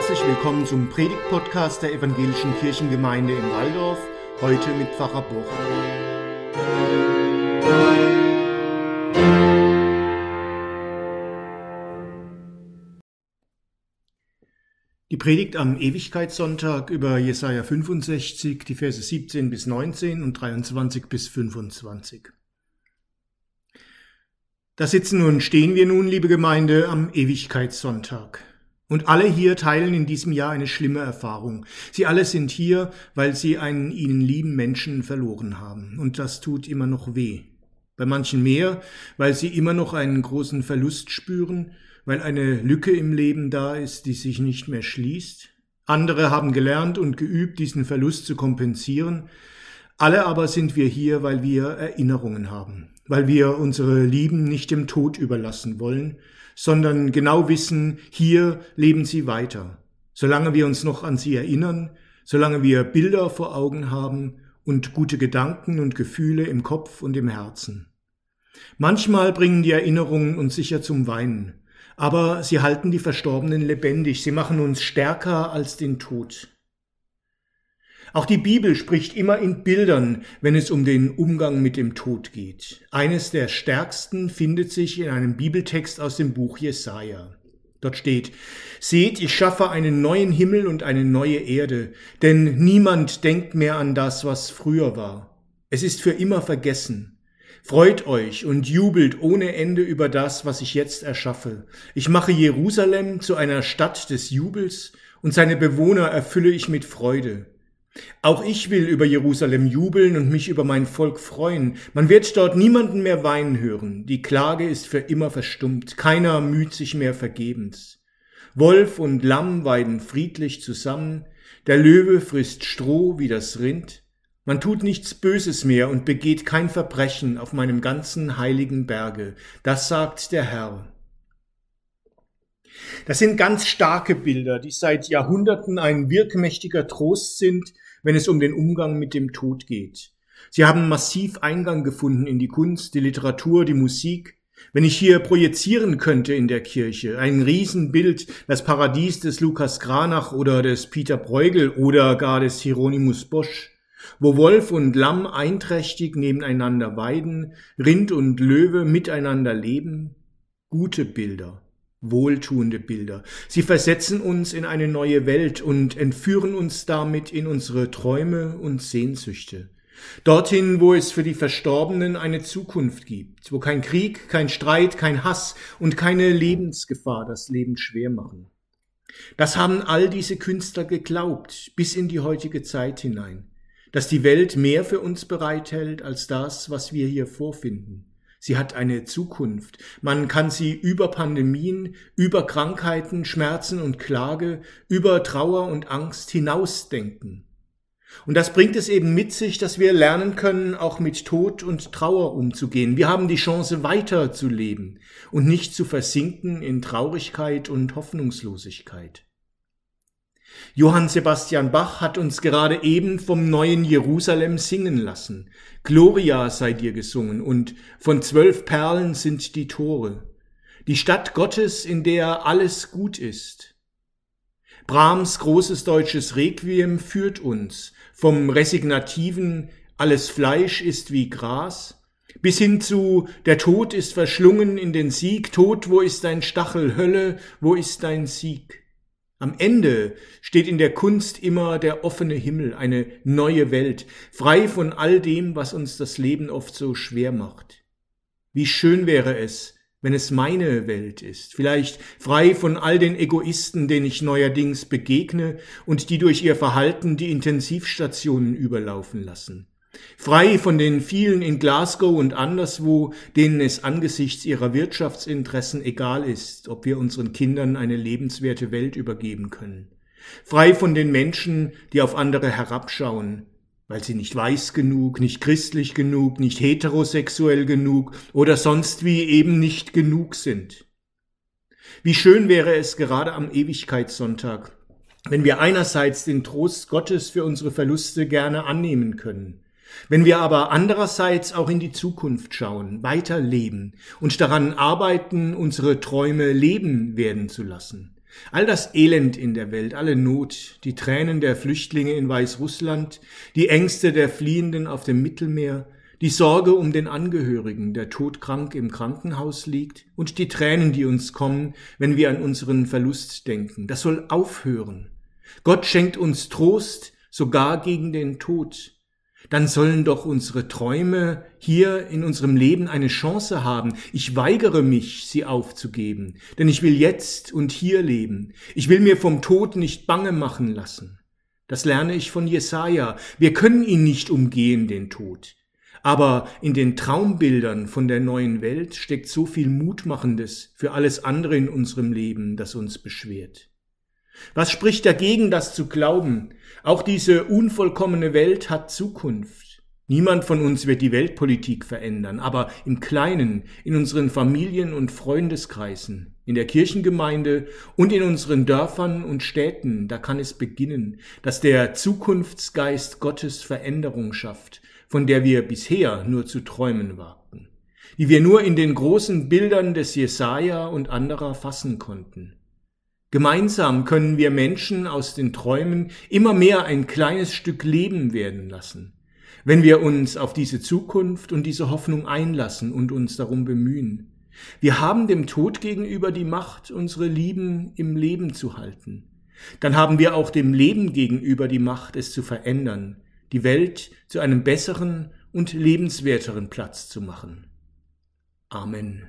Herzlich willkommen zum Predigt-Podcast der Evangelischen Kirchengemeinde in Waldorf, heute mit Pfarrer Boch. Die Predigt am Ewigkeitssonntag über Jesaja 65, die Verse 17 bis 19 und 23 bis 25. Da sitzen und stehen wir nun, liebe Gemeinde, am Ewigkeitssonntag. Und alle hier teilen in diesem Jahr eine schlimme Erfahrung. Sie alle sind hier, weil sie einen ihnen lieben Menschen verloren haben. Und das tut immer noch weh. Bei manchen mehr, weil sie immer noch einen großen Verlust spüren, weil eine Lücke im Leben da ist, die sich nicht mehr schließt. Andere haben gelernt und geübt, diesen Verlust zu kompensieren. Alle aber sind wir hier, weil wir Erinnerungen haben, weil wir unsere Lieben nicht dem Tod überlassen wollen, sondern genau wissen, hier leben sie weiter. Solange wir uns noch an sie erinnern, solange wir Bilder vor Augen haben und gute Gedanken und Gefühle im Kopf und im Herzen. Manchmal bringen die Erinnerungen uns sicher zum Weinen, aber sie halten die Verstorbenen lebendig, sie machen uns stärker als den Tod. Auch die Bibel spricht immer in Bildern, wenn es um den Umgang mit dem Tod geht. Eines der stärksten findet sich in einem Bibeltext aus dem Buch Jesaja. Dort steht, Seht, ich schaffe einen neuen Himmel und eine neue Erde, denn niemand denkt mehr an das, was früher war. Es ist für immer vergessen. Freut euch und jubelt ohne Ende über das, was ich jetzt erschaffe. Ich mache Jerusalem zu einer Stadt des Jubels und seine Bewohner erfülle ich mit Freude. Auch ich will über Jerusalem jubeln und mich über mein Volk freuen. Man wird dort niemanden mehr weinen hören. Die Klage ist für immer verstummt. Keiner müht sich mehr vergebens. Wolf und Lamm weiden friedlich zusammen. Der Löwe frisst Stroh wie das Rind. Man tut nichts Böses mehr und begeht kein Verbrechen auf meinem ganzen heiligen Berge. Das sagt der Herr. Das sind ganz starke Bilder, die seit Jahrhunderten ein wirkmächtiger Trost sind, wenn es um den Umgang mit dem Tod geht. Sie haben massiv Eingang gefunden in die Kunst, die Literatur, die Musik. Wenn ich hier projizieren könnte in der Kirche, ein Riesenbild, das Paradies des Lukas Granach oder des Peter Bruegel oder gar des Hieronymus Bosch, wo Wolf und Lamm einträchtig nebeneinander weiden, Rind und Löwe miteinander leben, gute Bilder wohltuende Bilder. Sie versetzen uns in eine neue Welt und entführen uns damit in unsere Träume und Sehnsüchte. Dorthin, wo es für die Verstorbenen eine Zukunft gibt, wo kein Krieg, kein Streit, kein Hass und keine Lebensgefahr das Leben schwer machen. Das haben all diese Künstler geglaubt, bis in die heutige Zeit hinein, dass die Welt mehr für uns bereithält als das, was wir hier vorfinden. Sie hat eine Zukunft. Man kann sie über Pandemien, über Krankheiten, Schmerzen und Klage, über Trauer und Angst hinausdenken. Und das bringt es eben mit sich, dass wir lernen können, auch mit Tod und Trauer umzugehen. Wir haben die Chance, weiter zu leben und nicht zu versinken in Traurigkeit und Hoffnungslosigkeit. Johann Sebastian Bach hat uns gerade eben vom neuen Jerusalem singen lassen. Gloria sei dir gesungen und von zwölf Perlen sind die Tore. Die Stadt Gottes, in der alles gut ist. Brahms großes deutsches Requiem führt uns vom resignativen Alles Fleisch ist wie Gras bis hin zu Der Tod ist verschlungen in den Sieg, Tod, wo ist dein Stachel, Hölle, wo ist dein Sieg? Am Ende steht in der Kunst immer der offene Himmel, eine neue Welt, frei von all dem, was uns das Leben oft so schwer macht. Wie schön wäre es, wenn es meine Welt ist, vielleicht frei von all den Egoisten, denen ich neuerdings begegne und die durch ihr Verhalten die Intensivstationen überlaufen lassen. Frei von den vielen in Glasgow und anderswo, denen es angesichts ihrer Wirtschaftsinteressen egal ist, ob wir unseren Kindern eine lebenswerte Welt übergeben können. Frei von den Menschen, die auf andere herabschauen, weil sie nicht weiß genug, nicht christlich genug, nicht heterosexuell genug oder sonst wie eben nicht genug sind. Wie schön wäre es gerade am Ewigkeitssonntag, wenn wir einerseits den Trost Gottes für unsere Verluste gerne annehmen können, wenn wir aber andererseits auch in die Zukunft schauen, weiterleben und daran arbeiten, unsere Träume leben werden zu lassen, All das Elend in der Welt, alle Not, die Tränen der Flüchtlinge in Weißrussland, die Ängste der Fliehenden auf dem Mittelmeer, die Sorge um den Angehörigen, der todkrank im Krankenhaus liegt, und die Tränen, die uns kommen, wenn wir an unseren Verlust denken. Das soll aufhören. Gott schenkt uns Trost, sogar gegen den Tod. Dann sollen doch unsere Träume hier in unserem Leben eine Chance haben. Ich weigere mich, sie aufzugeben, denn ich will jetzt und hier leben. Ich will mir vom Tod nicht bange machen lassen. Das lerne ich von Jesaja. Wir können ihn nicht umgehen, den Tod. Aber in den Traumbildern von der neuen Welt steckt so viel Mutmachendes für alles andere in unserem Leben, das uns beschwert. Was spricht dagegen, das zu glauben? Auch diese unvollkommene Welt hat Zukunft. Niemand von uns wird die Weltpolitik verändern, aber im Kleinen, in unseren Familien und Freundeskreisen, in der Kirchengemeinde und in unseren Dörfern und Städten, da kann es beginnen, dass der Zukunftsgeist Gottes Veränderung schafft von der wir bisher nur zu träumen wagten, die wir nur in den großen Bildern des Jesaja und anderer fassen konnten. Gemeinsam können wir Menschen aus den Träumen immer mehr ein kleines Stück Leben werden lassen, wenn wir uns auf diese Zukunft und diese Hoffnung einlassen und uns darum bemühen. Wir haben dem Tod gegenüber die Macht, unsere Lieben im Leben zu halten. Dann haben wir auch dem Leben gegenüber die Macht, es zu verändern, die Welt zu einem besseren und lebenswerteren Platz zu machen. Amen.